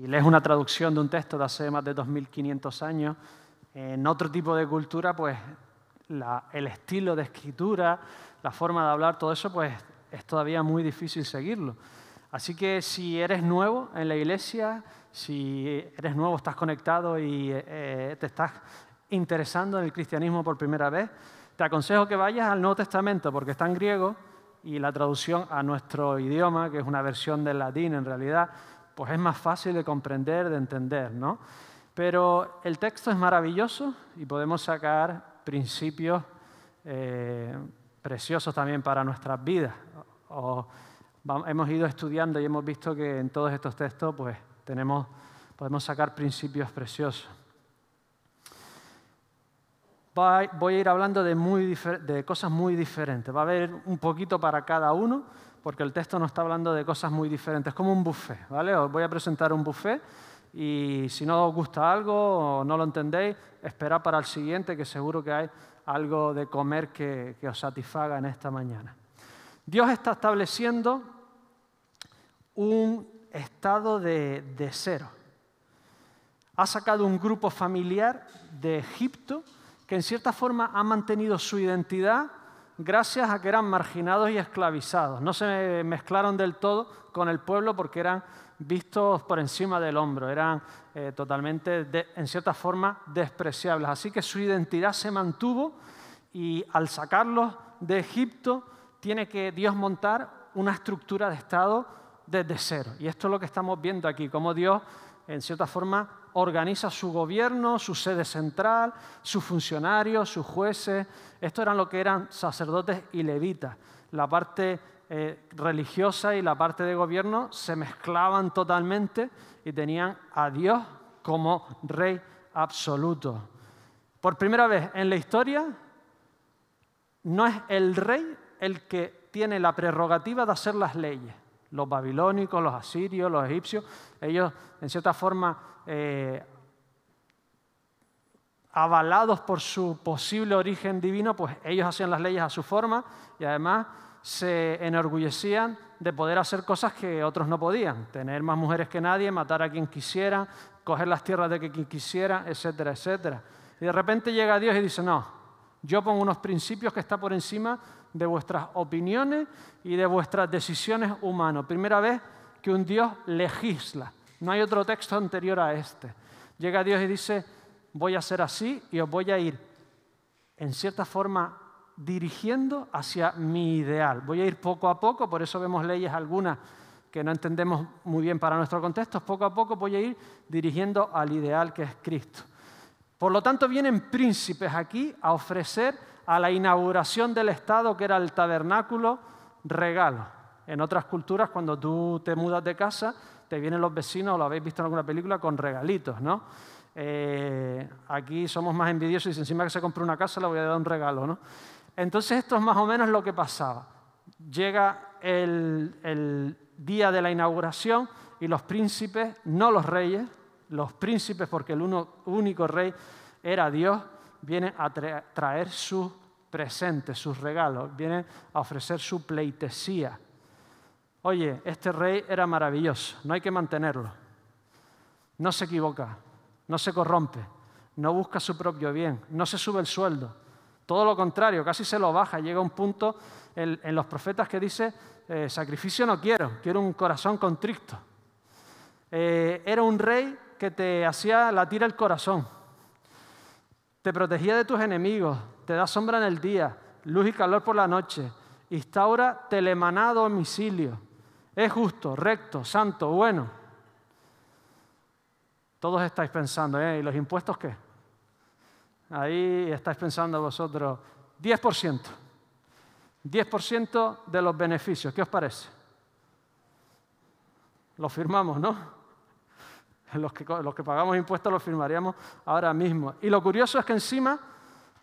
y lees una traducción de un texto de hace más de 2500 años, en otro tipo de cultura, pues el estilo de escritura, la forma de hablar, todo eso, pues es todavía muy difícil seguirlo. Así que si eres nuevo en la iglesia, si eres nuevo, estás conectado y eh, te estás interesando en el cristianismo por primera vez, te aconsejo que vayas al Nuevo Testamento porque está en griego y la traducción a nuestro idioma, que es una versión del latín en realidad, pues es más fácil de comprender, de entender, ¿no? Pero el texto es maravilloso y podemos sacar principios eh, preciosos también para nuestras vidas. hemos ido estudiando y hemos visto que en todos estos textos pues, tenemos, podemos sacar principios preciosos. Voy a ir hablando de, de cosas muy diferentes. Va a haber un poquito para cada uno, porque el texto no está hablando de cosas muy diferentes. Es como un buffet, ¿vale? Os voy a presentar un buffet y si no os gusta algo o no lo entendéis, esperad para el siguiente, que seguro que hay algo de comer que, os satisfaga en esta mañana. Dios está estableciendo un estado de, de cero. Ha sacado un grupo familiar de Egipto que en cierta forma ha mantenido su identidad gracias a que eran marginados y esclavizados. No se mezclaron del todo con el pueblo porque eran vistos por encima del hombro, eran eh, totalmente, en cierta forma, despreciables. Así que su identidad se mantuvo y al sacarlos de Egipto tiene que Dios montar una estructura de Estado desde cero. Y esto es lo que estamos viendo aquí, cómo Dios, en cierta forma, organiza su gobierno, su sede central, sus funcionarios, sus jueces. Esto eran lo que eran sacerdotes y levitas. La parte eh, religiosa y la parte de gobierno se mezclaban totalmente y tenían a Dios como rey absoluto. Por primera vez en la historia, no es el rey el que tiene la prerrogativa de hacer las leyes. Los babilónicos, los asirios, los egipcios, ellos en cierta forma eh, avalados por su posible origen divino, pues ellos hacían las leyes a su forma y además se enorgullecían de poder hacer cosas que otros no podían, tener más mujeres que nadie, matar a quien quisiera, coger las tierras de quien quisiera, etcétera, etcétera. Y de repente llega Dios y dice, no, yo pongo unos principios que están por encima de vuestras opiniones y de vuestras decisiones humanas. Primera vez que un Dios legisla. No hay otro texto anterior a este. Llega Dios y dice, voy a ser así y os voy a ir, en cierta forma, dirigiendo hacia mi ideal. Voy a ir poco a poco, por eso vemos leyes algunas que no entendemos muy bien para nuestro contexto, poco a poco voy a ir dirigiendo al ideal que es Cristo. Por lo tanto, vienen príncipes aquí a ofrecer a la inauguración del Estado, que era el tabernáculo, regalo. En otras culturas, cuando tú te mudas de casa, te vienen los vecinos, lo habéis visto en alguna película, con regalitos, ¿no? Eh, aquí somos más envidiosos y encima que se compra una casa le voy a dar un regalo, ¿no? Entonces esto es más o menos lo que pasaba. Llega el, día de la inauguración y los príncipes, no los reyes, los príncipes, porque el único rey era Dios, vienen a traer sus presentes, sus regalos, vienen a ofrecer su pleitesía. Oye, este rey era maravilloso, no hay que mantenerlo. No se equivoca, no se corrompe, no busca su propio bien, no se sube el sueldo, todo lo contrario, casi se lo baja. Llega un punto en, los profetas que dice, eh, sacrificio no quiero, quiero un corazón contrito. Eh, era un rey que te hacía latir el corazón, te protegía de tus enemigos, te da sombra en el día, luz y calor por la noche, instaura telemanado domicilio, es justo, recto, santo, bueno. Todos estáis pensando, ¿eh? ¿Y los impuestos qué? Ahí estáis pensando vosotros, 10%. 10% de los beneficios. ¿Qué os parece? Lo firmamos, ¿no? Los que, los pagamos impuestos lo firmaríamos ahora mismo. Y lo curioso es que encima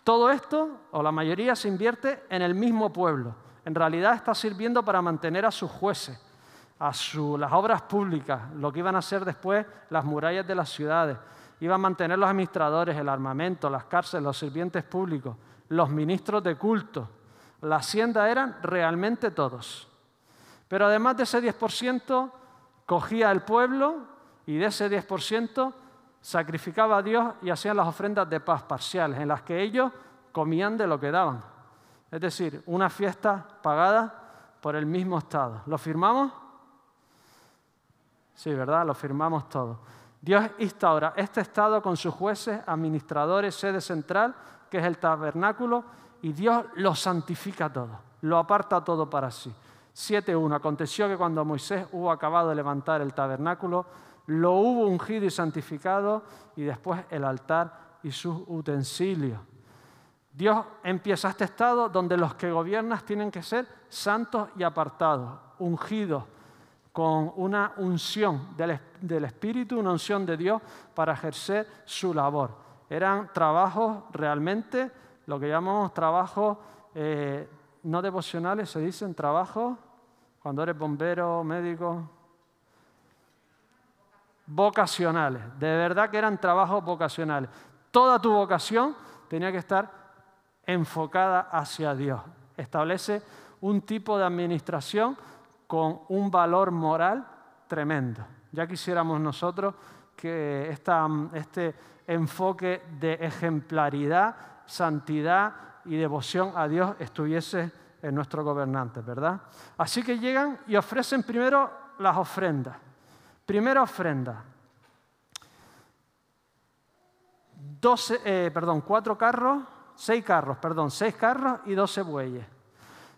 todo esto, o la mayoría, se invierte en el mismo pueblo. En realidad está sirviendo para mantener a sus jueces, a las obras públicas, lo que iban a ser después las murallas de las ciudades iban a mantener los administradores, el armamento, las cárceles, los sirvientes públicos, los ministros de culto. La hacienda eran realmente todos. Pero además de ese 10%, cogía el pueblo Y de ese 10% sacrificaba a Dios y hacían las ofrendas de paz parciales, en las que ellos comían de lo que daban. Es decir, una fiesta pagada por el mismo Estado. ¿Lo firmamos? Sí, ¿verdad? Lo firmamos todos. Dios instaura este Estado con sus jueces, administradores, sede central, que es el tabernáculo, y Dios lo santifica todo, lo aparta todo para sí. 7.1. Aconteció que cuando Moisés hubo acabado de levantar el tabernáculo, lo hubo ungido y santificado, y después el altar y sus utensilios. Dios empieza este estado donde los que gobiernan tienen que ser santos y apartados, ungidos, con una unción del, Espíritu, una unción de Dios para ejercer su labor. Eran trabajos realmente, lo que llamamos trabajos eh, no devocionales, se dicen trabajos cuando eres bombero, médico, vocacionales. De verdad que eran trabajos vocacionales. Toda tu vocación tenía que estar enfocada hacia Dios. Establece un tipo de administración con un valor moral tremendo. Ya quisiéramos nosotros que este enfoque de ejemplaridad, santidad y devoción a Dios estuviese en nuestros gobernantes, ¿verdad? Así que llegan y ofrecen primero las ofrendas. Primera ofrenda. 12, eh, perdón, cuatro carros, seis carros, perdón, seis carros y doce bueyes.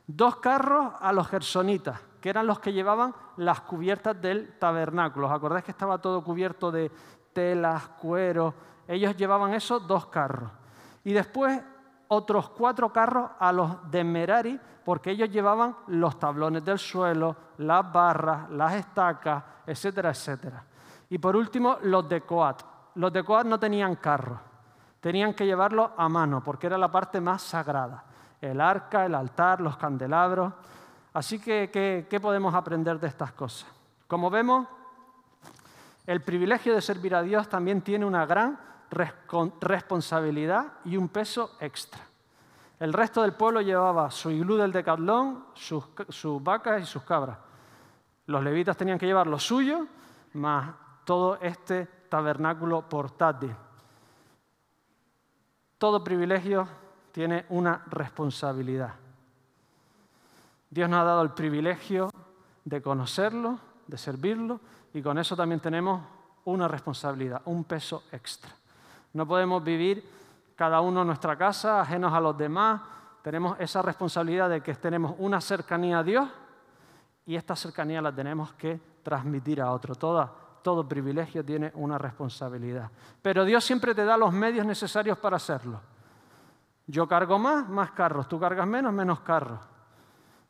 Dos carros a los gersonitas, que eran los que llevaban las cubiertas del tabernáculo. ¿Os acordáis que estaba todo cubierto de telas, cuero? Ellos llevaban esos dos carros. Y después otros cuatro carros a los de Merari, porque ellos llevaban los tablones del suelo, las barras, las estacas, etcétera, etcétera. Y por último, los de Coat. Los de Coat no tenían carros, tenían que llevarlo a mano, porque era la parte más sagrada. El arca, el altar, los candelabros. Así que, ¿qué, podemos aprender de estas cosas? Como vemos, el privilegio de servir a Dios también tiene una gran responsabilidad y un peso extra. El resto del pueblo llevaba su iglú del decatlón, sus, sus, vacas y sus cabras. Los levitas tenían que llevar lo suyo, más todo este tabernáculo portátil. Todo privilegio tiene una responsabilidad. Dios nos ha dado el privilegio de conocerlo, de servirlo, y con eso también tenemos una responsabilidad, un peso extra. No podemos vivir cada uno en nuestra casa, ajenos a los demás. Tenemos esa responsabilidad de que tenemos una cercanía a Dios y esta cercanía la tenemos que transmitir a otro. todo privilegio tiene una responsabilidad. Pero Dios siempre te da los medios necesarios para hacerlo. Yo cargo más, más carros. Tú cargas menos, menos carros.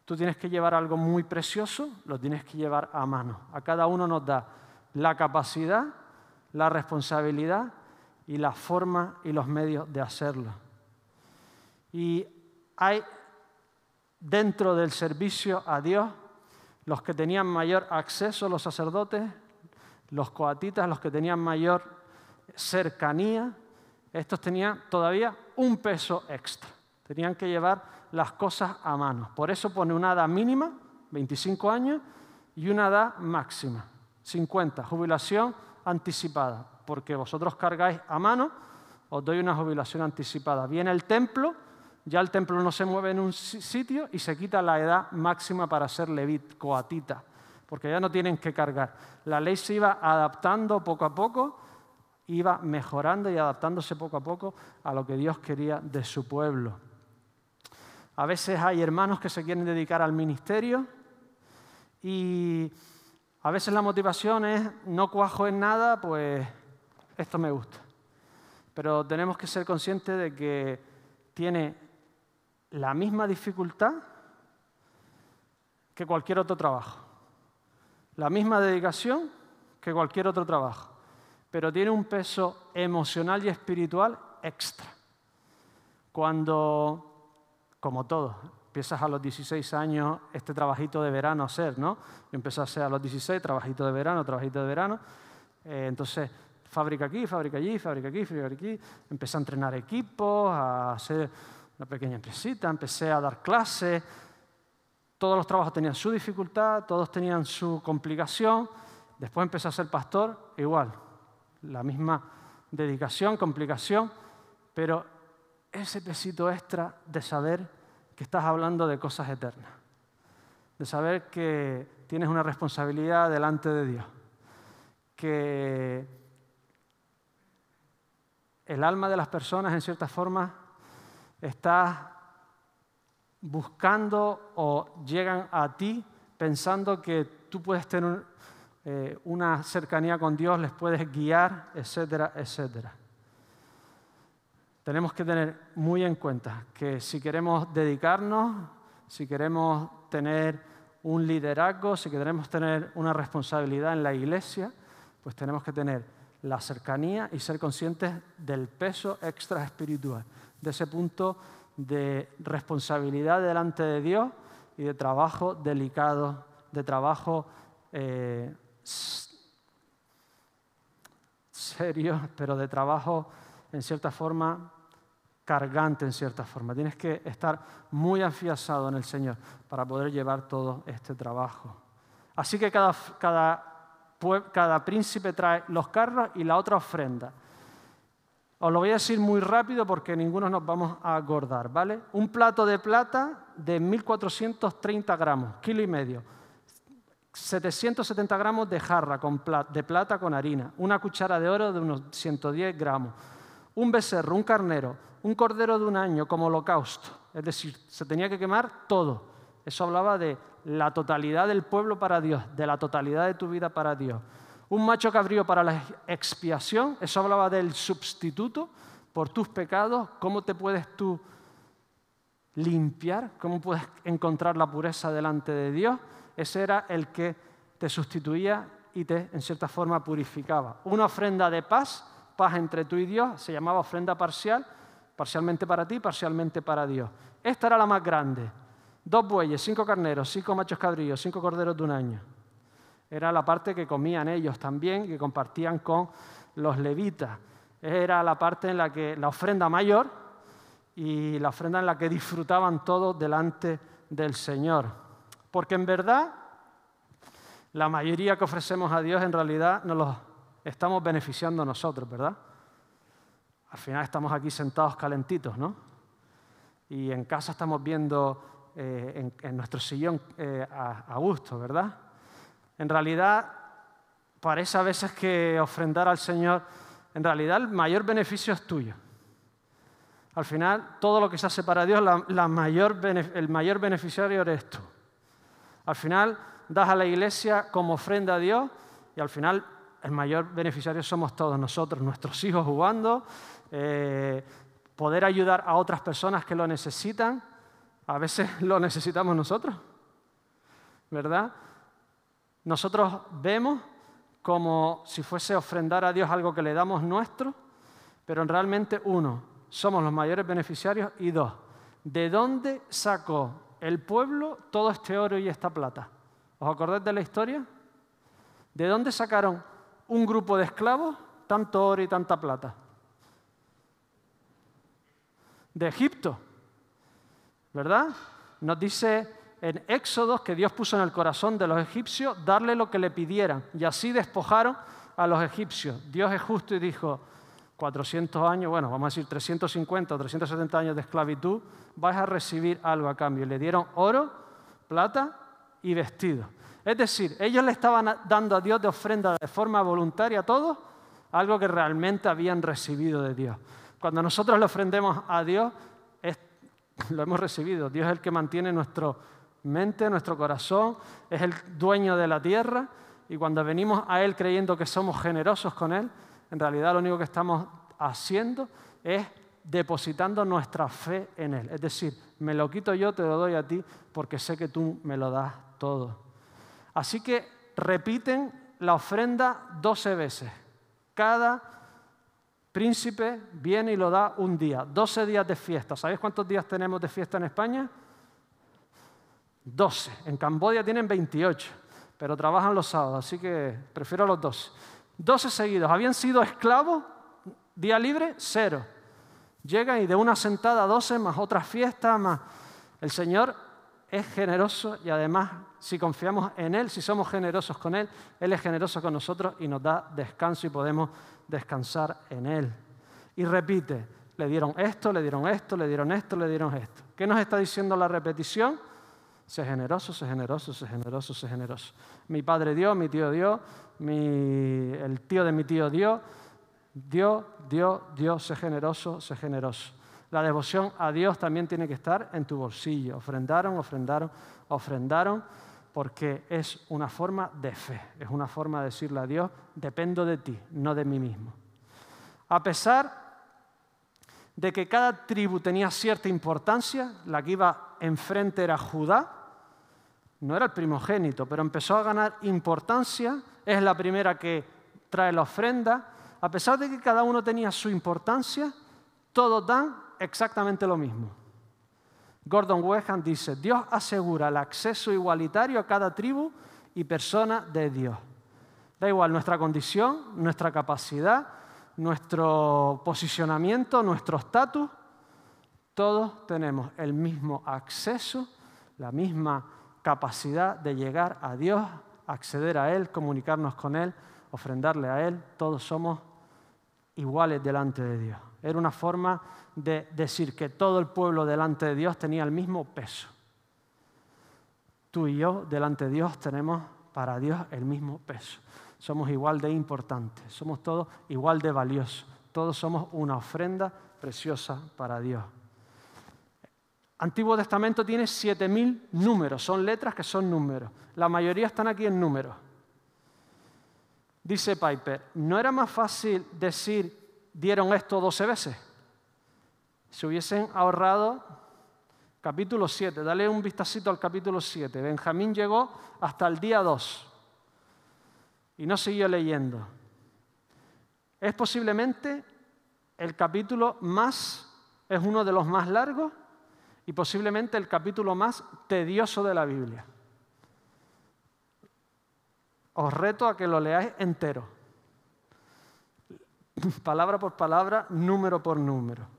Tú tienes que llevar algo muy precioso, lo tienes que llevar a mano. A cada uno nos da la capacidad, la responsabilidad y la forma y los medios de hacerlo. Y hay dentro del servicio a Dios los que tenían mayor acceso, los sacerdotes, los coatitas, los que tenían mayor cercanía, estos tenían todavía un peso extra. Tenían que llevar las cosas a mano. Por eso pone una edad mínima, 25 años, y una edad máxima, 50, jubilación anticipada, porque vosotros cargáis a mano, os doy una jubilación anticipada. Viene el templo, ya el templo no se mueve en un sitio y se quita la edad máxima para ser levit, coatita, porque ya no tienen que cargar. La ley se iba adaptando poco a poco, iba mejorando y adaptándose poco a poco a lo que Dios quería de su pueblo. A veces hay hermanos que se quieren dedicar al ministerio y a veces la motivación es no cuajo en nada, pues esto me gusta. Pero tenemos que ser conscientes de que tiene la misma dificultad que cualquier otro trabajo, la misma dedicación que cualquier otro trabajo, pero tiene un peso emocional y espiritual extra. Cuando como todo. Empiezas a los 16 años este trabajito de verano a hacer, ¿no? Yo empecé a hacer a los 16, trabajito de verano, trabajito de verano. Eh, entonces, fábrica aquí, fábrica allí, fábrica aquí, fábrica aquí. Empecé a entrenar equipos, a hacer una pequeña empresita, empecé a dar clases. Todos los trabajos tenían su dificultad, todos tenían su complicación. Después empecé a ser pastor, igual, la misma dedicación, complicación, pero ese pesito extra de saber que estás hablando de cosas eternas, de saber que tienes una responsabilidad delante de Dios, que el alma de las personas en cierta forma está buscando o llegan a ti pensando que tú puedes tener eh, una cercanía con Dios, les puedes guiar, etcétera, etcétera. Tenemos que tener muy en cuenta que si queremos dedicarnos, si queremos tener un liderazgo, si queremos tener una responsabilidad en la iglesia, pues tenemos que tener la cercanía y ser conscientes del peso extra espiritual, de ese punto de responsabilidad delante de Dios y de trabajo delicado, de trabajo eh, serio, pero de trabajo en cierta forma cargante, en cierta forma. Tienes que estar muy afianzado en el Señor para poder llevar todo este trabajo. Así que cada, cada, cada príncipe trae los carros y la otra ofrenda. Os lo voy a decir muy rápido porque ninguno nos vamos a acordar, ¿vale? Un plato de plata de 1430 gramos, kilo y medio. 770 gramos de jarra de plata con harina. Una cuchara de oro de unos 110 gramos. Un becerro, un carnero, un cordero de un año como holocausto. Es decir, se tenía que quemar todo. Eso hablaba de la totalidad del pueblo para Dios, de la totalidad de tu vida para Dios un macho cabrío para la expiación, eso hablaba del sustituto por tus pecados, cómo te puedes tú limpiar, cómo puedes encontrar la pureza delante de Dios. Ese era el que te sustituía y te, en cierta forma, purificaba. Una ofrenda de paz, paz entre tú y Dios, se llamaba ofrenda parcial, parcialmente para ti, parcialmente para Dios. Esta era la más grande. Dos bueyes, cinco carneros, cinco machos cabríos, cinco corderos de un año era la parte que comían ellos también, que compartían con los levitas. Era la parte en la que la ofrenda mayor y la ofrenda en la que disfrutaban todos delante del Señor. Porque en verdad, la mayoría que ofrecemos a Dios en realidad nos los estamos beneficiando nosotros, ¿verdad? Al final estamos aquí sentados calentitos, ¿no? Y en casa estamos viendo eh, en, nuestro sillón eh, a gusto, ¿verdad? En realidad, parece a veces que ofrendar al Señor, en realidad el mayor beneficio es tuyo. Al final, todo lo que se hace para Dios, el mayor beneficiario eres tú. Al final, das a la iglesia como ofrenda a Dios y al final el mayor beneficiario somos todos nosotros, nuestros hijos jugando, eh, poder ayudar a otras personas que lo necesitan. A veces lo necesitamos nosotros, ¿verdad? nosotros vemos como si fuese ofrendar a Dios algo que le damos nuestro, pero realmente uno, somos los mayores beneficiarios y dos, ¿de dónde sacó el pueblo todo este oro y esta plata? ¿Os acordáis de la historia? ¿De dónde sacaron un grupo de esclavos tanto oro y tanta plata? De Egipto, ¿verdad? Nos dice en Éxodos que Dios puso en el corazón de los egipcios darle lo que le pidieran. Y así despojaron a los egipcios. Dios es justo y dijo, 400 años, bueno, vamos a decir 350 o 370 años de esclavitud, vais a recibir algo a cambio. Le dieron oro, plata y vestido. Es decir, ellos le estaban dando a Dios de ofrenda de forma voluntaria a todos algo que realmente habían recibido de Dios. Cuando nosotros le ofrendemos a Dios, lo hemos recibido. Dios es el que mantiene nuestro mente, nuestro corazón, es el dueño de la tierra y cuando venimos a Él creyendo que somos generosos con Él, en realidad lo único que estamos haciendo es depositando nuestra fe en Él. Es decir, me lo quito yo, te lo doy a ti, porque sé que tú me lo das todo. Así que repiten la ofrenda 12 veces. Cada príncipe viene y lo da un día, 12 días de fiesta. ¿Sabéis cuántos días tenemos de fiesta en España? 12. En Camboya tienen 28, pero trabajan los sábados, así que prefiero los 12. 12 seguidos. Habían sido esclavos, día libre, cero. Llegan y de una sentada 12 más otras fiestas, más... El Señor es generoso y además si confiamos en Él, si somos generosos con Él, Él es generoso con nosotros y nos da descanso y podemos descansar en Él. Y repite, le dieron esto, le dieron esto, le dieron esto, le dieron esto. ¿Qué nos está diciendo la repetición? Sé generoso, sé generoso, sé generoso, sé generoso. Mi padre dio, mi tío dio, el tío de mi tío dio, dio, dio, dio, sé generoso, sé generoso. La devoción a Dios también tiene que estar en tu bolsillo. Ofrendaron, ofrendaron, ofrendaron, porque es una forma de fe, es una forma de decirle a Dios, dependo de ti, no de mí mismo. A pesar de que cada tribu tenía cierta importancia, la que iba enfrente era Judá, no era el primogénito, pero empezó a ganar importancia, es la primera que trae la ofrenda, a pesar de que cada uno tenía su importancia, todos dan exactamente lo mismo. Gordon Weham dice, Dios asegura el acceso igualitario a cada tribu y persona de Dios. Da igual nuestra condición, nuestra capacidad, nuestro posicionamiento, nuestro estatus, todos tenemos el mismo acceso, la misma capacidad de llegar a Dios, acceder a Él, comunicarnos con Él, ofrendarle a Él. Todos somos iguales delante de Dios. Era una forma de decir que todo el pueblo delante de Dios tenía el mismo peso. Tú y yo delante de Dios tenemos para Dios el mismo peso. Somos igual de importantes, somos todos igual de valiosos. Todos somos una ofrenda preciosa para Dios. Antiguo Testamento tiene 7.000 números, son letras que son números. La mayoría están aquí en números. Dice Piper, ¿no era más fácil decir dieron esto 12 veces. Se hubiesen ahorrado capítulo 7, dale un vistacito al capítulo 7. Benjamín llegó hasta el día 2 y no siguió leyendo. Es posiblemente el capítulo más, es uno de los más largos y posiblemente el capítulo más tedioso de la Biblia. Os reto a que lo leáis entero. palabra por palabra, número por número.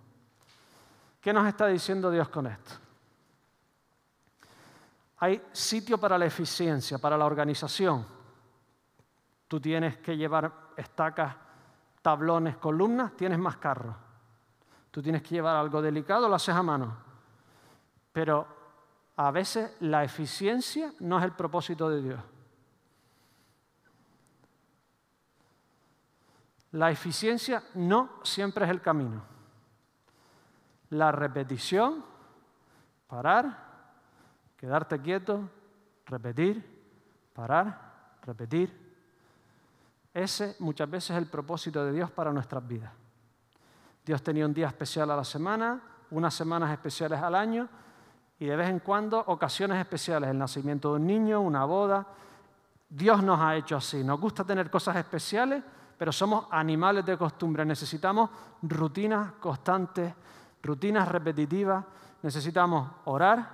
¿Qué nos está diciendo Dios con esto? Hay sitio para la eficiencia, para la organización. Tú tienes que llevar estacas, tablones, columnas, tienes más carros. Tú tienes que llevar algo delicado, lo haces a mano. Pero a veces la eficiencia no es el propósito de Dios. La eficiencia no siempre es el camino. La repetición, parar, quedarte quieto, repetir, parar, repetir. Ese muchas veces es el propósito de Dios para nuestras vidas. Dios tenía un día especial a la semana, unas semanas especiales al año y de vez en cuando ocasiones especiales, el nacimiento de un niño, una boda. Dios nos ha hecho así. Nos gusta tener cosas especiales pero somos animales de costumbre. Necesitamos rutinas constantes, rutinas repetitivas. Necesitamos orar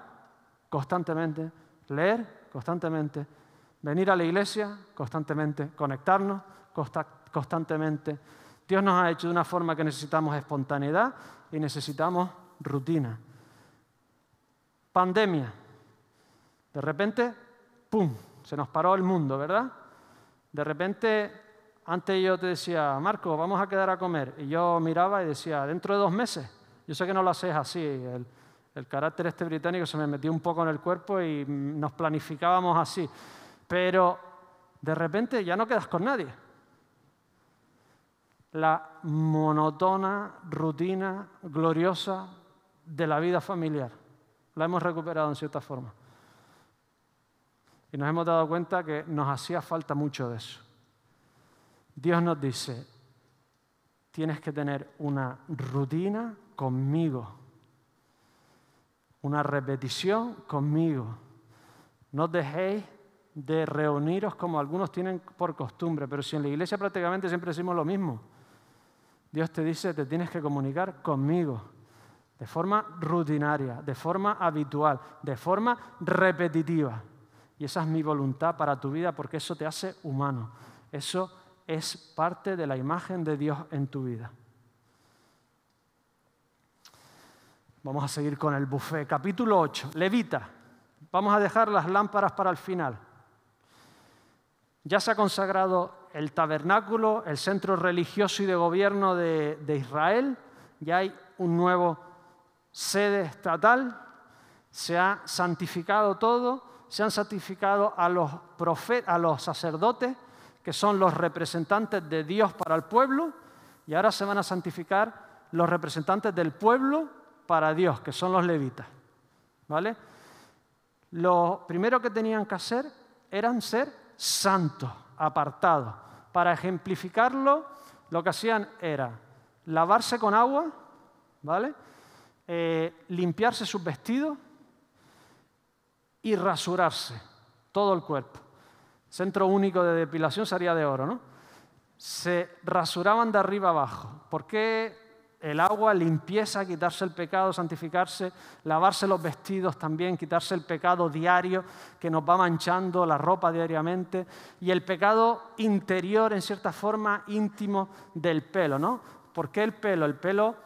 constantemente, leer constantemente, venir a la iglesia constantemente, conectarnos constantemente. Dios nos ha hecho de una forma que necesitamos espontaneidad y necesitamos rutina. Pandemia. De repente, ¡pum! Se nos paró el mundo, ¿verdad? De repente antes yo te decía, Marco, vamos a quedar a comer. Y yo miraba y decía, dentro de dos meses. Yo sé que no lo haces así. El, el carácter este británico se me metió un poco en el cuerpo y nos planificábamos así. Pero de repente ya no quedas con nadie. La monotona rutina gloriosa de la vida familiar. La hemos recuperado en cierta forma. Y nos hemos dado cuenta que nos hacía falta mucho de eso. Dios nos dice, tienes que tener una rutina conmigo, una repetición conmigo. No dejéis de reuniros como algunos tienen por costumbre, pero si en la iglesia prácticamente siempre decimos lo mismo. Dios te dice, te tienes que comunicar conmigo de forma rutinaria, de forma habitual, de forma repetitiva. Y esa es mi voluntad para tu vida porque eso te hace humano. Eso es parte de la imagen de Dios en tu vida. Vamos a seguir con el buffet. Capítulo 8, Levita. Vamos a dejar las lámparas para el final. Ya se ha consagrado el tabernáculo, el centro religioso y de gobierno de, Israel. Ya hay un nuevo sede estatal. Se ha santificado todo. Se han santificado a los sacerdotes, que son los representantes de Dios para el pueblo. Y ahora se van a santificar los representantes del pueblo para Dios, que son los levitas. ¿Vale? Lo primero que tenían que hacer eran ser santos, apartados. Para ejemplificarlo, lo que hacían era lavarse con agua, ¿vale? Eh, limpiarse sus vestidos y rasurarse todo el cuerpo. Centro único de depilación sería de oro, ¿no? Se rasuraban de arriba abajo. ¿Por qué el agua, limpieza, quitarse el pecado, santificarse, lavarse los vestidos también, quitarse el pecado diario que nos va manchando la ropa diariamente y el pecado interior, en cierta forma, íntimo del pelo, ¿no? ¿Por qué el pelo? El pelo,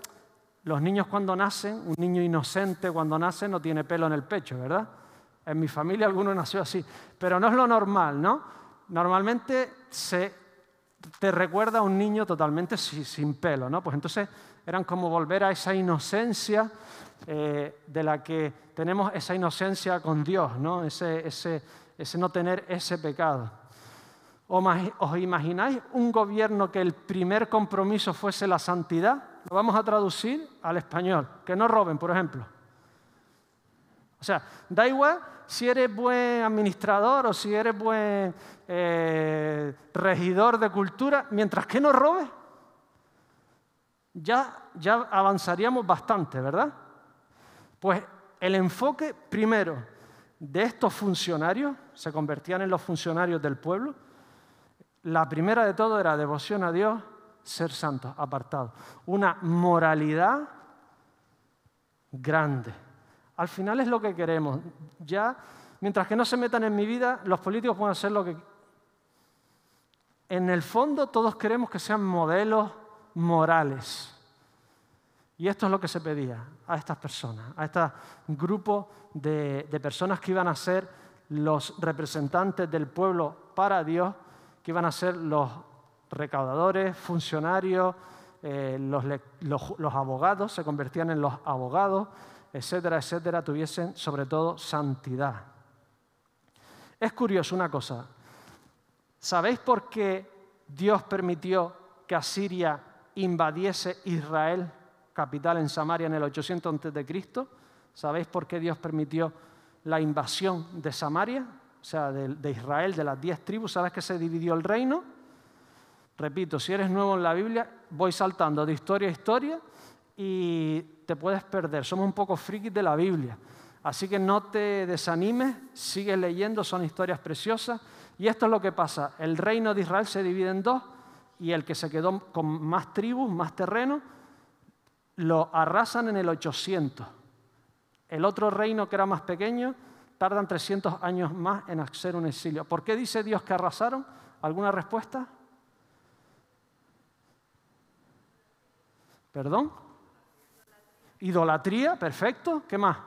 los niños cuando nacen, un niño inocente cuando nace no tiene pelo en el pecho, ¿verdad? En mi familia alguno nació así, pero no es lo normal, ¿no? Normalmente se te recuerda a un niño totalmente sin pelo, ¿no? Pues entonces eran como volver a esa inocencia eh, de la que tenemos esa inocencia con Dios, ¿no? Ese, ese, ese no tener ese pecado. ¿Os imagináis un gobierno que el primer compromiso fuese la santidad? Lo vamos a traducir al español. Que no roben, por ejemplo. O sea, da igual si eres buen administrador o si eres buen eh, regidor de cultura, mientras que no robes ya, ya avanzaríamos bastante, ¿verdad? Pues el enfoque primero de estos funcionarios, se convertían en los funcionarios del pueblo, la primera de todo era devoción a Dios, ser santos, apartados. Una moralidad grande. Al final es lo que queremos. Ya, mientras que no se metan en mi vida, los políticos pueden hacer lo que... En el fondo todos queremos que sean modelos morales. Y esto es lo que se pedía a estas personas, a este grupo de, personas que iban a ser los representantes del pueblo para Dios, que iban a ser los recaudadores, funcionarios, eh, los, los, abogados, se convertían en los abogados, etcétera, etcétera, tuviesen sobre todo santidad. Es curioso una cosa, ¿sabéis por qué Dios permitió que Asiria invadiese Israel, capital en Samaria, en el 800 a.C. ¿Sabéis por qué Dios permitió la invasión de Samaria? O sea, de, Israel, de las diez tribus. ¿Sabes que se dividió el reino? Repito, si eres nuevo en la Biblia, voy saltando de historia a historia y te puedes perder. Somos un poco frikis de la Biblia. Así que no te desanimes, sigue leyendo, son historias preciosas. Y esto es lo que pasa. El reino de Israel se divide en dos y el que se quedó con más tribus, más terreno, lo arrasan en el 800. El otro reino que era más pequeño tardan 300 años más en hacer un exilio. ¿Por qué dice Dios que arrasaron? ¿Alguna respuesta? ¿Perdón? Idolatría, perfecto. ¿Qué más?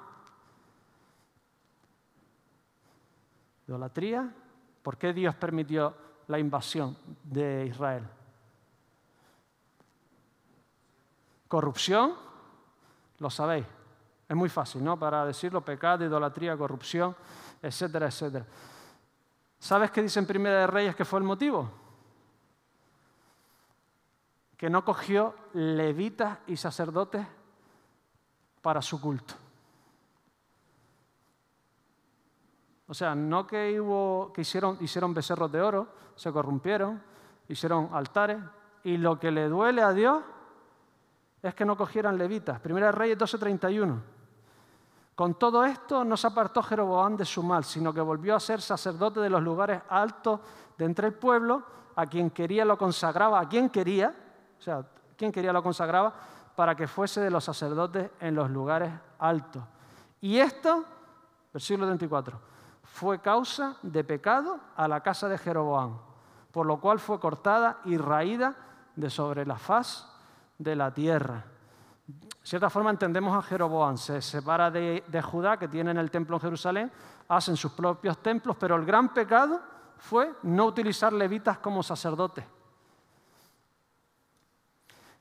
Idolatría. ¿Por qué Dios permitió la invasión de Israel? Corrupción, lo sabéis. Es muy fácil, ¿no? Para decirlo, pecado, idolatría, corrupción, etcétera, etcétera. ¿Sabes qué dice en Primera de Reyes que fue el motivo? Que no cogió levitas y sacerdotes para su culto. O sea, no que, hubo, que hicieron, hicieron becerros de oro, se corrompieron, hicieron altares, y lo que le duele a Dios es que no cogieran levitas. Primera Reyes 12:31. Con todo esto no se apartó Jeroboam de su mal, sino que volvió a ser sacerdote de los lugares altos de entre el pueblo, a quien quería lo consagraba, a quien quería, o sea, quien quería lo consagraba, para que fuese de los sacerdotes en los lugares altos. Y esto, versículo 34, fue causa de pecado a la casa de Jeroboam, por lo cual fue cortada y raída de sobre la faz de la tierra. De cierta forma entendemos a Jeroboam, se separa de, Judá, que tiene el templo en Jerusalén, hacen sus propios templos, pero el gran pecado fue no utilizar levitas como sacerdotes.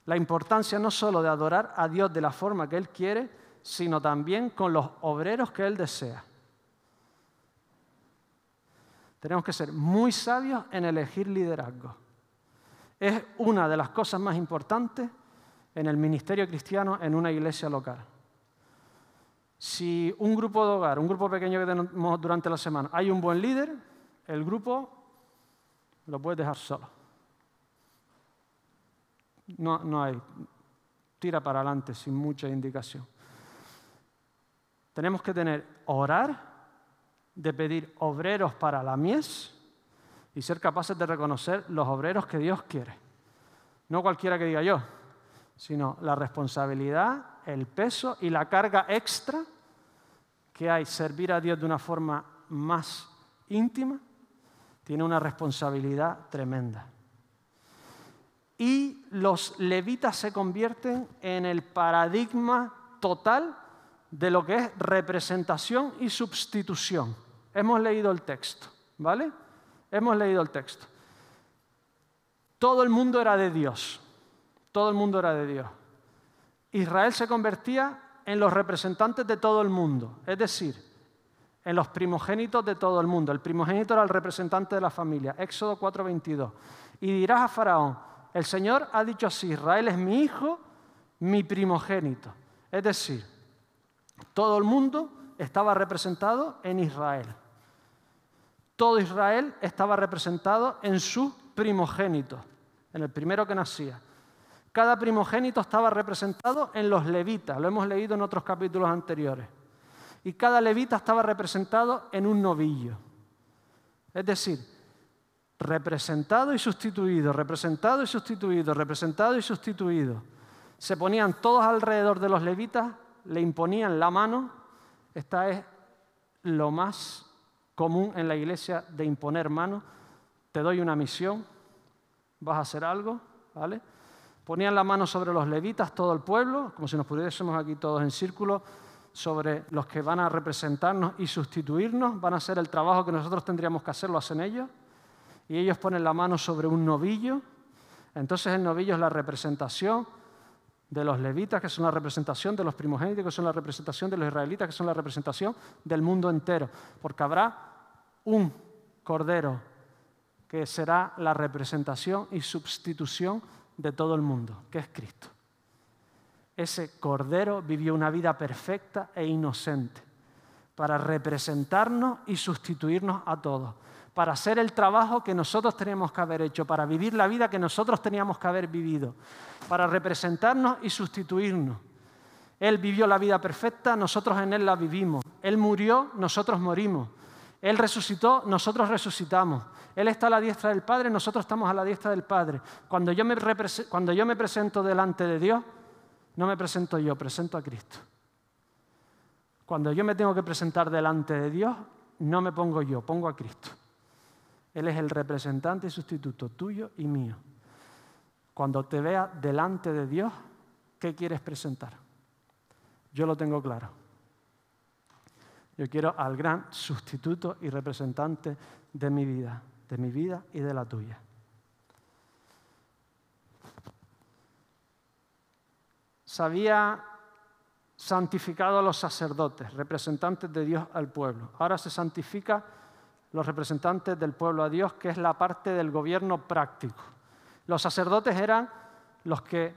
La importancia no solo de adorar a Dios de la forma que Él quiere, sino también con los obreros que Él desea. Tenemos que ser muy sabios en elegir liderazgo. Es una de las cosas más importantes en el ministerio cristiano en una iglesia local. Si un grupo de hogar, un grupo pequeño que tenemos durante la semana, hay un buen líder, el grupo lo puedes dejar solo. No, no hay, tira para adelante sin mucha indicación. Tenemos que tener, orar, de pedir obreros para la mies y ser capaces de reconocer los obreros que Dios quiere. No cualquiera que diga yo, sino la responsabilidad, el peso y la carga extra que hay servir a Dios de una forma más íntima, tiene una responsabilidad tremenda. Y los levitas se convierten en el paradigma total de lo que es representación y sustitución. Hemos leído el texto, ¿vale? Hemos leído el texto. Todo el mundo era de Dios. Todo el mundo era de Dios. Israel se convertía en los representantes de todo el mundo, es decir, en los primogénitos de todo el mundo. El primogénito era el representante de la familia. Éxodo 4:22. Y dirás a Faraón, el Señor ha dicho así, Israel es mi hijo, mi primogénito. Es decir, todo el mundo estaba representado en Israel. Todo Israel estaba representado en su primogénito, en el primero que nacía. Cada primogénito estaba representado en los levitas, lo hemos leído en otros capítulos anteriores. Y cada levita estaba representado en un novillo. Es decir, representado y sustituido, representado y sustituido, representado y sustituido. Se ponían todos alrededor de los levitas, le imponían la mano. Esta es lo más común en la iglesia de imponer mano. Te doy una misión, vas a hacer algo, ¿vale? Ponían la mano sobre los levitas, todo el pueblo, como si nos pudiésemos aquí todos en círculo, sobre los que van a representarnos y sustituirnos, van a hacer el trabajo que nosotros tendríamos que hacer, lo hacen ellos y ellos ponen la mano sobre un novillo. Entonces el novillo es la representación de los levitas, que son la representación de los primogénitos, que son la representación de los israelitas, que son la representación del mundo entero. Porque habrá un cordero que será la representación y sustitución de todo el mundo, que es Cristo. Ese cordero vivió una vida perfecta e inocente para representarnos y sustituirnos a todos para hacer el trabajo que nosotros teníamos que haber hecho, para vivir la vida que nosotros teníamos que haber vivido, para representarnos y sustituirnos. Él vivió la vida perfecta, nosotros en Él la vivimos. Él murió, nosotros morimos. Él resucitó, nosotros resucitamos. Él está a la diestra del Padre, nosotros estamos a la diestra del Padre. Cuando yo me, cuando yo me presento delante de Dios, no me presento yo, presento a Cristo. Cuando yo me tengo que presentar delante de Dios, no me pongo yo, pongo a Cristo. Él es el representante y sustituto tuyo y mío. Cuando te vea delante de Dios, ¿qué quieres presentar? Yo lo tengo claro. Yo quiero al gran sustituto y representante de mi vida, de mi vida y de la tuya. Se había santificado a los sacerdotes, representantes de Dios al pueblo. Ahora se santifica los representantes del pueblo a Dios, que es la parte del gobierno práctico. Los sacerdotes eran los que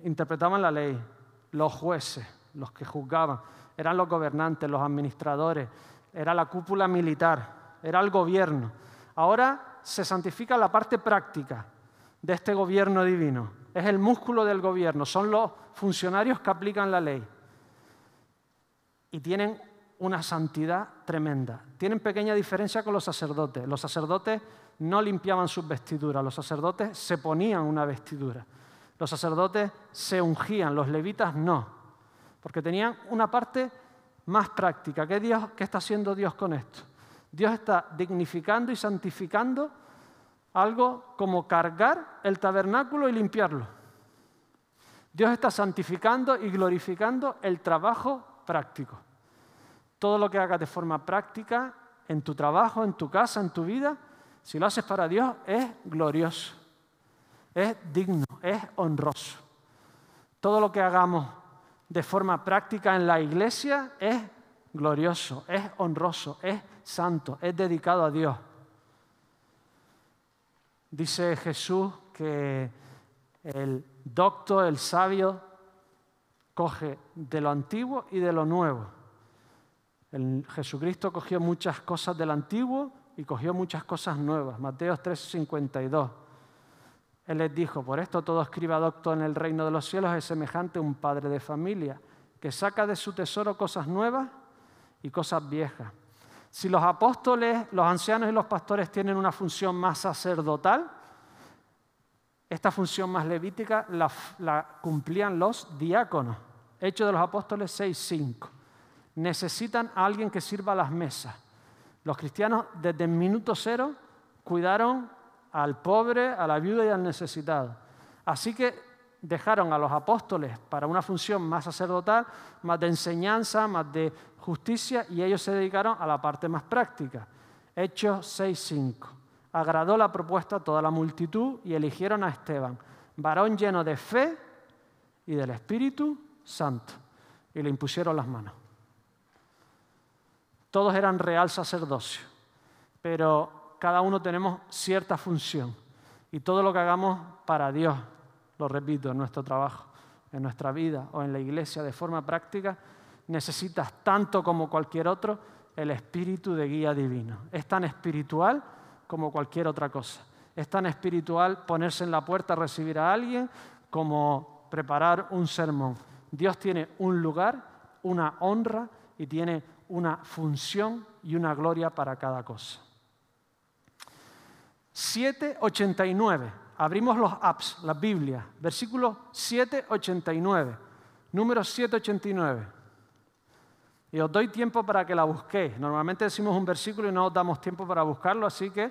interpretaban la ley, los jueces, los que juzgaban, eran los gobernantes, los administradores, era la cúpula militar, era el gobierno. Ahora se santifica la parte práctica de este gobierno divino. Es el músculo del gobierno, son los funcionarios que aplican la ley. Y tienen una santidad tremenda. Tienen pequeña diferencia con los sacerdotes. Los sacerdotes no limpiaban sus vestiduras, los sacerdotes se ponían una vestidura. Los sacerdotes se ungían, los levitas no, porque tenían una parte más práctica. ¿Qué, Dios, ¿Qué está haciendo Dios con esto? Dios está dignificando y santificando algo como cargar el tabernáculo y limpiarlo. Dios está santificando y glorificando el trabajo práctico. Todo lo que hagas de forma práctica, en tu trabajo, en tu casa, en tu vida, si lo haces para Dios, es glorioso, es digno, es honroso. Todo lo que hagamos de forma práctica en la iglesia es glorioso, es honroso, es santo, es dedicado a Dios. Dice Jesús que el docto, el sabio, coge de lo antiguo y de lo nuevo. Jesucristo cogió muchas cosas del antiguo y cogió muchas cosas nuevas. Mateo 3:52. Él les dijo, por esto todo escriba docto en el reino de los cielos es semejante a un padre de familia que saca de su tesoro cosas nuevas y cosas viejas. Si los apóstoles, los ancianos y los pastores tienen una función más sacerdotal, esta función más levítica la, cumplían los diáconos. Hechos de los Apóstoles 6.5. Necesitan a alguien que sirva las mesas. Los cristianos desde el minuto cero cuidaron al pobre, a la viuda y al necesitado. Así que dejaron a los apóstoles para una función más sacerdotal, más de enseñanza, más de justicia, y ellos se dedicaron a la parte más práctica. Hechos 6.5. Agradó la propuesta a toda la multitud y eligieron a Esteban, varón lleno de fe y del Espíritu Santo, y le impusieron las manos. Todos eran real sacerdocio, pero cada uno tenemos cierta función y todo lo que hagamos para Dios, lo repito, en nuestro trabajo, en nuestra vida o en la iglesia de forma práctica, necesitas tanto como cualquier otro el espíritu de guía divino. Es tan espiritual como cualquier otra cosa. Es tan espiritual ponerse en la puerta a recibir a alguien como preparar un sermón. Dios tiene un lugar, una honra y tiene una función y una gloria para cada cosa. 789. Abrimos los apps, la Biblia, versículo 789, número 789. Y os doy tiempo para que la busquéis. Normalmente decimos un versículo y no os damos tiempo para buscarlo, así que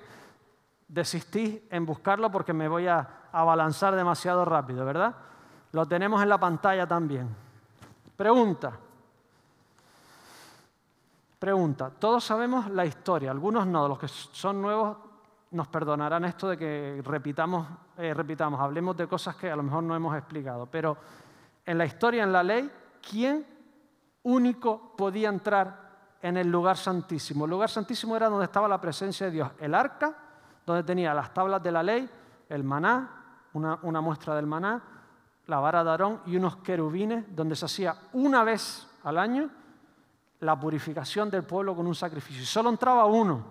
desistís en buscarlo porque me voy a abalanzar demasiado rápido, ¿verdad? Lo tenemos en la pantalla también. Pregunta. Pregunta. Todos sabemos la historia, algunos no, los que son nuevos nos perdonarán esto de que repitamos, eh, repitamos, hablemos de cosas que a lo mejor no hemos explicado, pero en la historia, en la ley, ¿quién único podía entrar en el lugar santísimo. El lugar santísimo era donde estaba la presencia de Dios. El arca, donde tenía las tablas de la ley, el maná, una, muestra del maná, la vara de Aarón y unos querubines, donde se hacía una vez al año la purificación del pueblo con un sacrificio. Y solo entraba uno,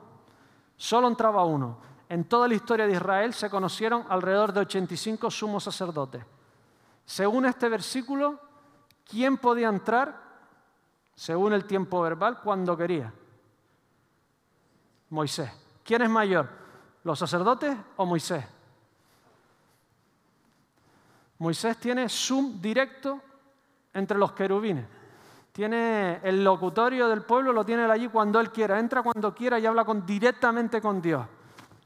solo entraba uno. En toda la historia de Israel se conocieron alrededor de 85 sumos sacerdotes. Según este versículo, ¿quién podía entrar? según el tiempo verbal, cuando quería. Moisés. ¿Quién es mayor? ¿Los sacerdotes o Moisés? Moisés tiene zoom directo entre los querubines. Tiene el locutorio del pueblo, lo tiene allí cuando él quiera. Entra cuando quiera y habla directamente con Dios.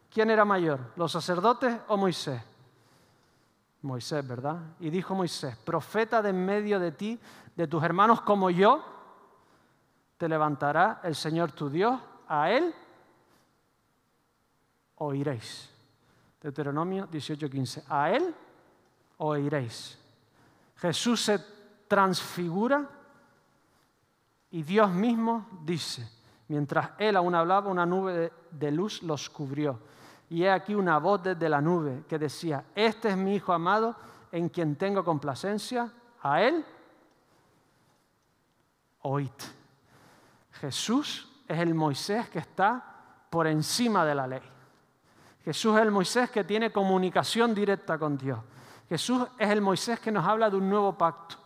¿Quién era mayor? ¿Los sacerdotes o Moisés? Moisés, ¿verdad? Y dijo Moisés, profeta de en medio de ti, de tus hermanos como yo, te levantará el Señor tu Dios, a Él oiréis. Deuteronomio 18:15. A Él oiréis. Jesús se transfigura y Dios mismo dice, mientras Él aún hablaba, una nube de luz los cubrió. Y he aquí una voz desde la nube que decía, este es mi Hijo amado en quien tengo complacencia, a Él oíd. Jesús es el Moisés que está por encima de la ley. Jesús es el Moisés que tiene comunicación directa con Dios. Jesús es el Moisés que nos habla de un nuevo pacto,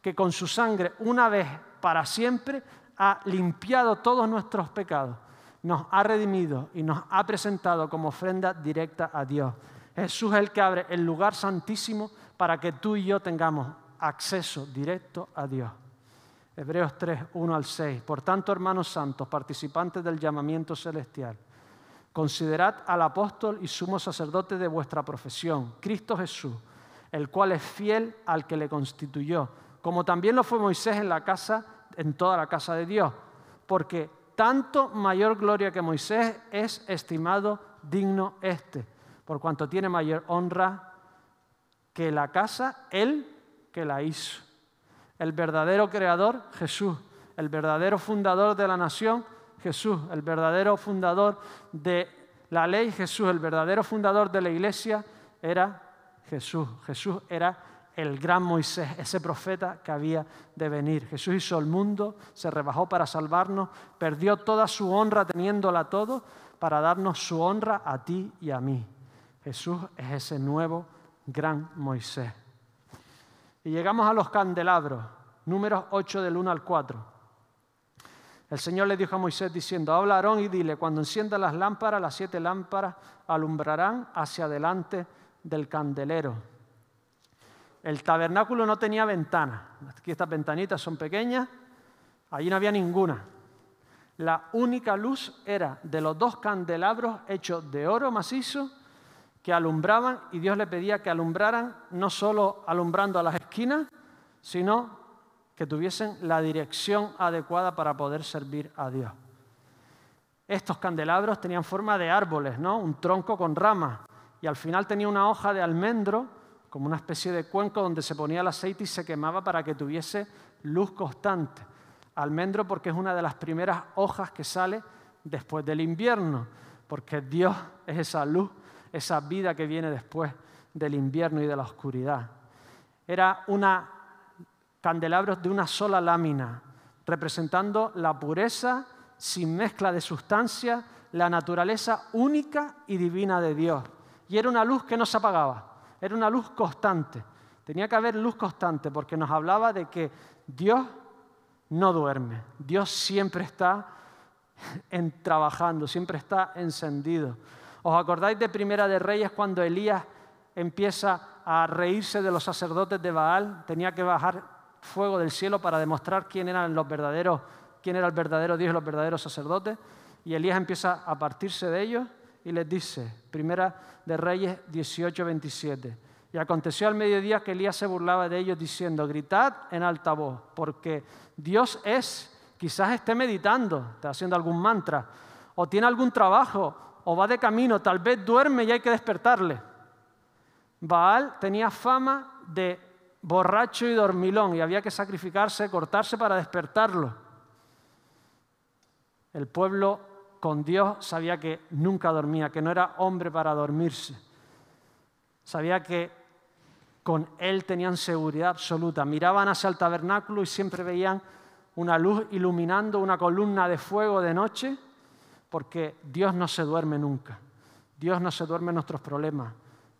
que con su sangre, una vez para siempre, ha limpiado todos nuestros pecados, nos ha redimido y nos ha presentado como ofrenda directa a Dios. Jesús es el que abre el lugar santísimo para que tú y yo tengamos acceso directo a Dios. Hebreos 3, 1 al 6. Por tanto, hermanos santos, participantes del llamamiento celestial, considerad al apóstol y sumo sacerdote de vuestra profesión, Cristo Jesús, el cual es fiel al que le constituyó, como también lo fue Moisés en la casa, en toda la casa de Dios. porque tanto mayor gloria que Moisés es estimado digno este, por cuanto tiene mayor honra que la casa, él que la hizo. El verdadero creador, Jesús. El verdadero fundador de la nación, Jesús. El verdadero fundador de la ley, Jesús. El verdadero fundador de la iglesia era Jesús. Jesús era el gran Moisés, ese profeta que había de venir. Jesús hizo el mundo, se rebajó para salvarnos, perdió toda su honra teniéndola todo para darnos su honra a ti y a mí. Jesús es ese nuevo gran Moisés. Y llegamos a los candelabros, números 8 del 1 al 4. El Señor le dijo a Moisés diciendo, habla Aarón y dile, cuando encienda las lámparas, las siete lámparas alumbrarán hacia adelante del candelero. El tabernáculo no tenía ventana. Aquí estas ventanitas son pequeñas, allí no había ninguna. La única luz era de los dos candelabros hechos de oro macizo que alumbraban y Dios le pedía que alumbraran no solo alumbrando a las esquinas, sino que tuviesen la dirección adecuada para poder servir a Dios. Estos candelabros tenían forma de árboles, ¿no? Un tronco con ramas y al final tenía una hoja de almendro como una especie de cuenco donde se ponía el aceite y se quemaba para que tuviese luz constante. Almendro porque es una de las primeras hojas que sale después del invierno, porque Dios es esa luz esa vida que viene después del invierno y de la oscuridad. Era una candelabros de una sola lámina, representando la pureza sin mezcla de sustancia, la naturaleza única y divina de Dios. Y era una luz que no se apagaba, era una luz constante. Tenía que haber luz constante porque nos hablaba de que Dios no duerme, Dios siempre está trabajando, siempre está encendido. ¿Os acordáis de Primera de Reyes cuando Elías empieza a reírse de los sacerdotes de Baal? Tenía que bajar fuego del cielo para demostrar quién eran los verdaderos, quién era el verdadero Dios los verdaderos sacerdotes. Y Elías empieza a partirse de ellos y les dice, Primera de Reyes 18, 27. Y aconteció al mediodía que Elías se burlaba de ellos diciendo, gritad en alta voz, porque Dios es, quizás esté meditando, está haciendo algún mantra, o tiene algún trabajo, o va de camino, tal vez duerme y hay que despertarle. Baal tenía fama de borracho y dormilón y había que sacrificarse, cortarse para despertarlo. El pueblo con Dios sabía que nunca dormía, que no era hombre para dormirse. Sabía que con Él tenían seguridad absoluta. Miraban hacia el tabernáculo y siempre veían una luz iluminando una columna de fuego de noche porque Dios no se duerme nunca. Dios no se duerme en nuestros problemas.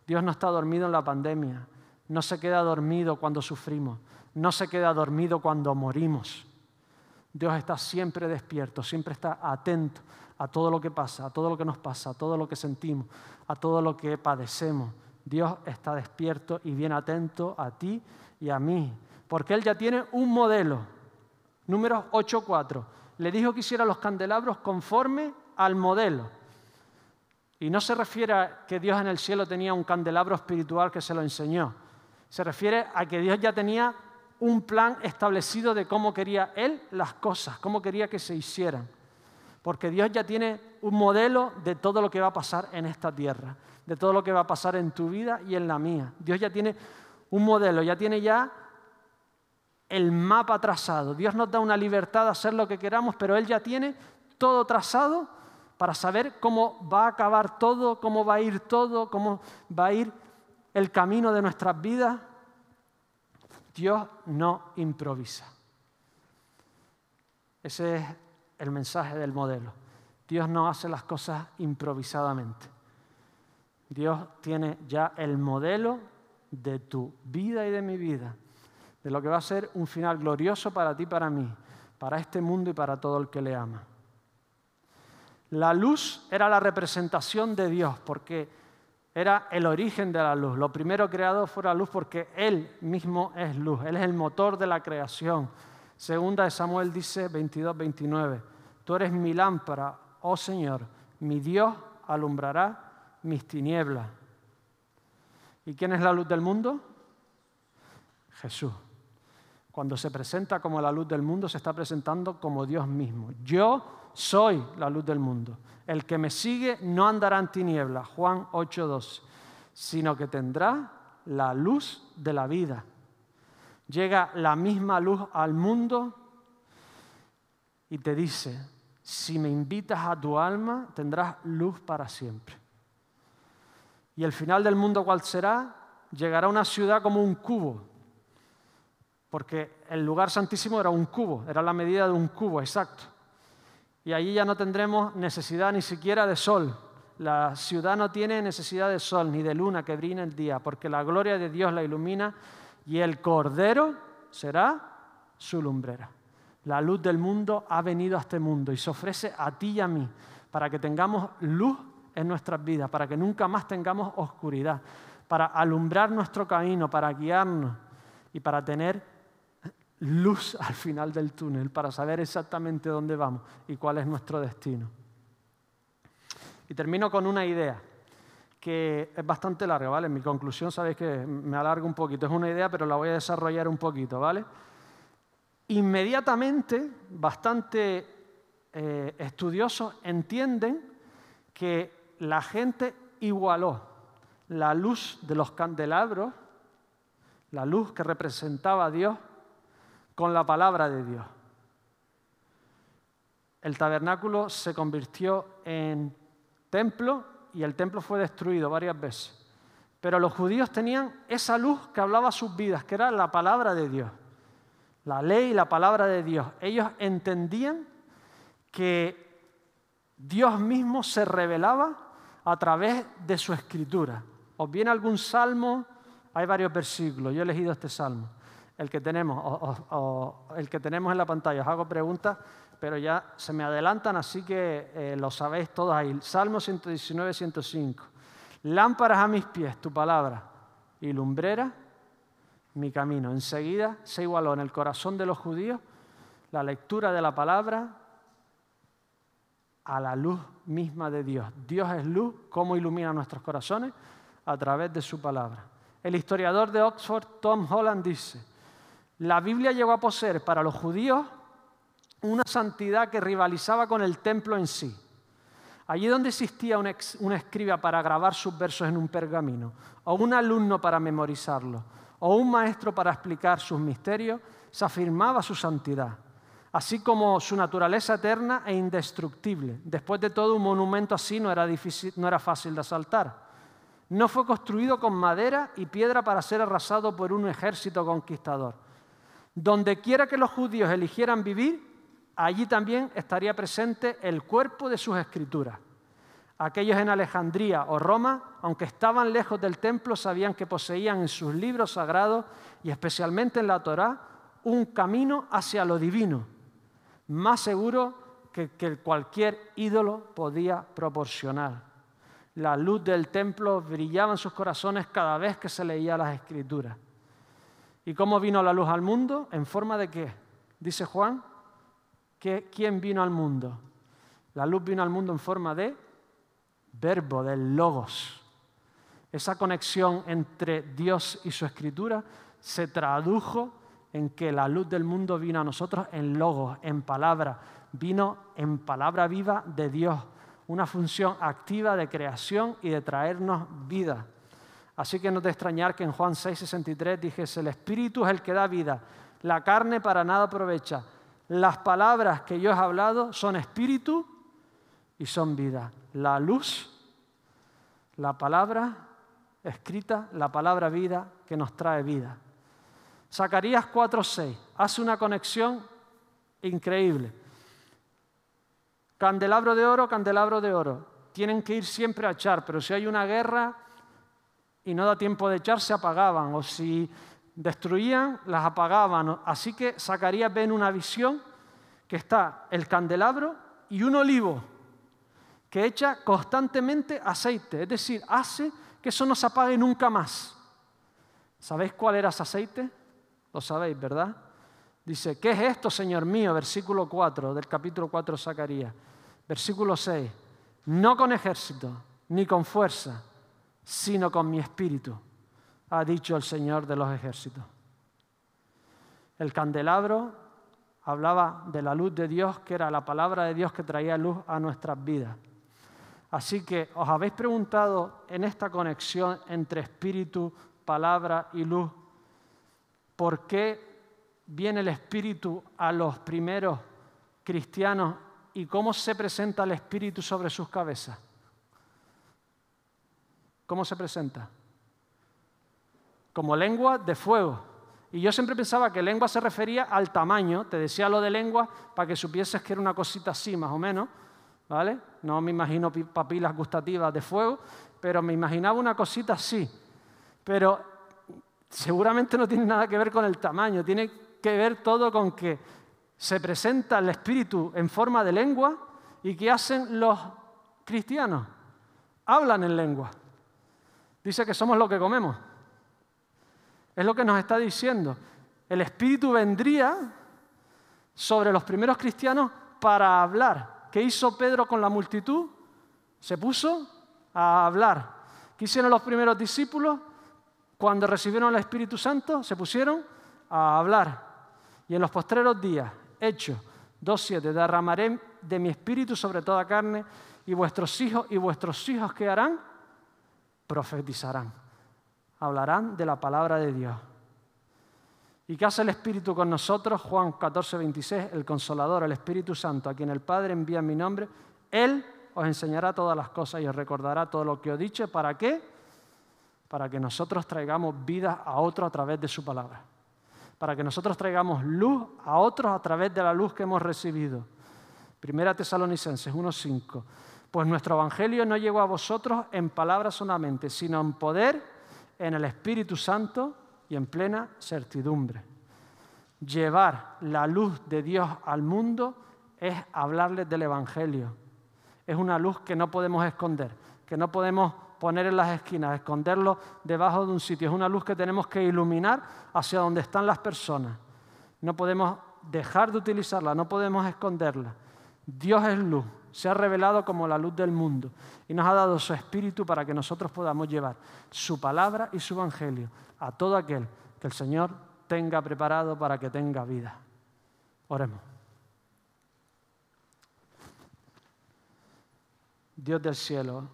Dios no está dormido en la pandemia. No se queda dormido cuando sufrimos. No se queda dormido cuando morimos. Dios está siempre despierto, siempre está atento a todo lo que pasa, a todo lo que nos pasa, a todo lo que sentimos, a todo lo que padecemos. Dios está despierto y bien atento a ti y a mí, porque Él ya tiene un modelo. Números 8.4. Le dijo que hiciera los candelabros conforme al modelo. Y no se refiere a que Dios en el cielo tenía un candelabro espiritual que se lo enseñó. Se refiere a que Dios ya tenía un plan establecido de cómo quería Él las cosas, cómo quería que se hicieran. Porque Dios ya tiene un modelo de todo lo que va a pasar en esta tierra, de todo lo que va a pasar en tu vida y en la mía. Dios ya tiene un modelo, ya tiene ya el mapa trazado. Dios nos da una libertad de hacer lo que queramos, pero Él ya tiene todo trazado para saber cómo va a acabar todo, cómo va a ir todo, cómo va a ir el camino de nuestras vidas, Dios no improvisa. Ese es el mensaje del modelo. Dios no hace las cosas improvisadamente. Dios tiene ya el modelo de tu vida y de mi vida, de lo que va a ser un final glorioso para ti para mí, para este mundo y para todo el que le ama. La luz era la representación de Dios, porque era el origen de la luz. Lo primero creado fue la luz porque Él mismo es luz, Él es el motor de la creación. Segunda de Samuel dice 22, 29, Tú eres mi lámpara, oh Señor, mi Dios alumbrará mis tinieblas. ¿Y quién es la luz del mundo? Jesús. Cuando se presenta como la luz del mundo, se está presentando como Dios mismo. Yo soy la luz del mundo. El que me sigue no andará en tinieblas, Juan 8:12, sino que tendrá la luz de la vida. Llega la misma luz al mundo y te dice, si me invitas a tu alma, tendrás luz para siempre. Y el final del mundo, ¿cuál será? Llegará a una ciudad como un cubo, porque el lugar santísimo era un cubo, era la medida de un cubo, exacto. Y allí ya no tendremos necesidad ni siquiera de sol. La ciudad no tiene necesidad de sol ni de luna que brille el día, porque la gloria de Dios la ilumina y el Cordero será su lumbrera. La luz del mundo ha venido a este mundo y se ofrece a ti y a mí para que tengamos luz en nuestras vidas, para que nunca más tengamos oscuridad, para alumbrar nuestro camino, para guiarnos y para tener luz al final del túnel, para saber exactamente dónde vamos y cuál es nuestro destino. Y termino con una idea que es bastante larga, ¿vale? Mi conclusión, sabéis que me alargo un poquito, es una idea, pero la voy a desarrollar un poquito, ¿vale? Inmediatamente, bastante eh, estudiosos entienden que la gente igualó la luz de los candelabros, la luz que representaba a Dios, con la palabra de Dios. El tabernáculo se convirtió en templo y el templo fue destruido varias veces. Pero los judíos tenían esa luz que hablaba sus vidas, que era la palabra de Dios. La ley y la palabra de Dios. Ellos entendían que Dios mismo se revelaba a través de su escritura. ¿Os viene algún salmo? Hay varios versículos. Yo he elegido este salmo, el que tenemos, el que tenemos en la pantalla. Os hago preguntas, pero ya se me adelantan, así que eh, lo sabéis todos ahí. Salmo 119, 105. Lámparas a mis pies, tu palabra, y lumbrera mi camino. Enseguida se igualó en el corazón de los judíos la lectura de la palabra a la luz misma de Dios. Dios es luz, ¿cómo ilumina nuestros corazones? A través de su palabra. El historiador de Oxford, Tom Holland, dice, la Biblia llegó a poseer para los judíos una santidad que rivalizaba con el templo en sí. Allí donde existía un, escriba para grabar sus versos en un pergamino, o un alumno para memorizarlo, o un maestro para explicar sus misterios, se afirmaba su santidad así como su naturaleza eterna e indestructible. Después de todo, un monumento así no era, no era fácil de asaltar. No fue construido con madera y piedra para ser arrasado por un ejército conquistador. Donde quiera que los judíos eligieran vivir, allí también estaría presente el cuerpo de sus escrituras. Aquellos en Alejandría o Roma, aunque estaban lejos del templo, sabían que poseían en sus libros sagrados y especialmente en la Torá un camino hacia lo divino, más seguro que, cualquier ídolo podía proporcionar. La luz del templo brillaba en sus corazones cada vez que se leía las escrituras. ¿Y cómo vino la luz al mundo? ¿En forma de qué? Dice Juan, ¿quién vino al mundo? La luz vino al mundo en forma de verbo, del logos. Esa conexión entre Dios y su escritura se tradujo en que la luz del mundo vino a nosotros en logos, en palabra, vino en palabra viva de Dios, una función activa de creación y de traernos vida. Así que no te extrañar que en Juan 6:63 dijese, el Espíritu es el que da vida, la carne para nada aprovecha. Las palabras que yo he hablado son espíritu y son vida. La luz, la palabra escrita, la palabra vida que nos trae vida. Zacarías 4:6 hace una conexión increíble. Candelabro de oro, candelabro de oro. Tienen que ir siempre a echar, pero si hay una guerra y no da tiempo de echar, se apagaban. O si destruían, las apagaban. Así que Zacarías ve en una visión que está el candelabro y un olivo que echa constantemente aceite. Es decir, hace que eso no se apague nunca más. ¿Sabéis cuál era ese aceite? Lo sabéis, ¿verdad? Dice, ¿qué es esto, Señor mío? Versículo 4 del capítulo 4 de Zacarías. Versículo 6, no con ejército, ni con fuerza, sino con mi espíritu, ha dicho el Señor de los ejércitos. El candelabro hablaba de la luz de Dios, que era la palabra de Dios que traía luz a nuestras vidas. Así que os habéis preguntado en esta conexión entre espíritu, palabra y luz, ¿por qué viene el espíritu a los primeros cristianos y cómo se presenta el espíritu sobre sus cabezas? ¿Cómo se presenta? Como lengua de fuego. Y yo siempre pensaba que lengua se refería al tamaño, te decía lo de lengua para que supieses que era una cosita así, más o menos, No me imagino papilas gustativas de fuego, pero me imaginaba una cosita así. Pero seguramente no tiene nada que ver con el tamaño, tiene que ver todo con que se presenta el Espíritu en forma de lengua y ¿qué hacen los cristianos? Hablan en lengua. Dice que somos lo que comemos. Es lo que nos está diciendo. El Espíritu vendría sobre los primeros cristianos para hablar. ¿Qué hizo Pedro con la multitud? Se puso a hablar. ¿Qué hicieron los primeros discípulos? Cuando recibieron el Espíritu Santo, se pusieron a hablar. Y en los postreros días, Hechos 2.7, derramaré de mi espíritu sobre toda carne y vuestros hijos y vuestros hijos que harán, profetizarán hablarán de la palabra de Dios. ¿Y qué hace el Espíritu con nosotros? Juan 14, 26, el Consolador, el Espíritu Santo, a quien el Padre envía en mi nombre, Él os enseñará todas las cosas y os recordará todo lo que os dicho. ¿Para qué? Para que nosotros traigamos vida a otros a través de su palabra. Para que nosotros traigamos luz a otros a través de la luz que hemos recibido. Primera Tesalonicenses 1.5. Pues nuestro Evangelio no llegó a vosotros en palabras solamente, sino en poder en el Espíritu Santo y en plena certidumbre. Llevar la luz de Dios al mundo es hablarles del Evangelio. Es una luz que no podemos esconder, que no podemos poner en las esquinas, esconderlo debajo de un sitio. Es una luz que tenemos que iluminar hacia donde están las personas. No podemos dejar de utilizarla, no podemos esconderla. Dios es luz, se ha revelado como la luz del mundo y nos ha dado su espíritu para que nosotros podamos llevar su palabra y su evangelio a todo aquel que el Señor tenga preparado para que tenga vida. Oremos. Dios del cielo,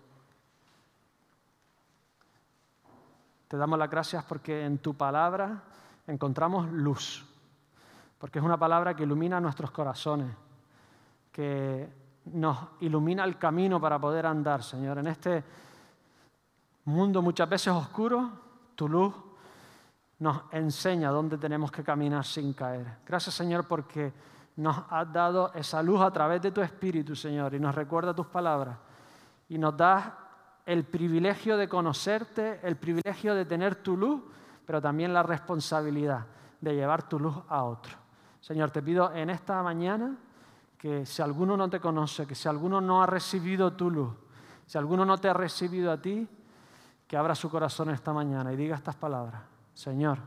te damos las gracias porque en tu palabra encontramos luz, porque es una palabra que ilumina nuestros corazones, que nos ilumina el camino para poder andar, Señor. En este mundo muchas veces oscuro, tu luz nos enseña dónde tenemos que caminar sin caer. Gracias, Señor, porque nos has dado esa luz a través de tu Espíritu, Señor, y nos recuerda tus palabras. Y nos das el privilegio de conocerte, el privilegio de tener tu luz, pero también la responsabilidad de llevar tu luz a otro. Señor, te pido en esta mañana que si alguno no te conoce, que si alguno no ha recibido tu luz, si alguno no te ha recibido a ti, que abra su corazón esta mañana y diga estas palabras. Señor,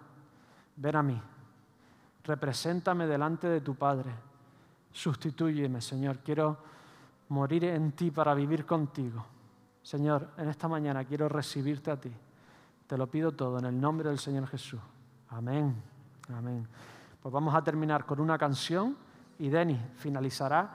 ven a mí, represéntame delante de tu Padre, sustitúyeme, Señor, quiero morir en ti para vivir contigo. Señor, en esta mañana quiero recibirte a ti. Te lo pido todo en el nombre del Señor Jesús. Amén. Amén. Pues vamos a terminar con una canción y Denis finalizará